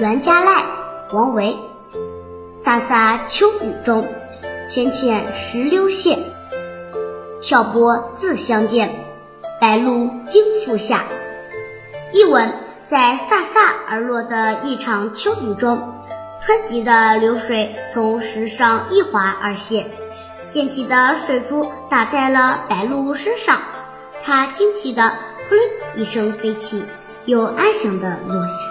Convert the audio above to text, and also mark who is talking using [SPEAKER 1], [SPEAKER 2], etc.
[SPEAKER 1] 栾家赖、王维。飒飒秋雨中，浅浅石榴线。挑波自相见，白露惊复下。译文：在飒飒而落的一场秋雨中，湍急的流水从石上一滑而泻，溅起的水珠打在了白鹭身上，它惊奇的“扑棱”一声飞起，又安详的落下。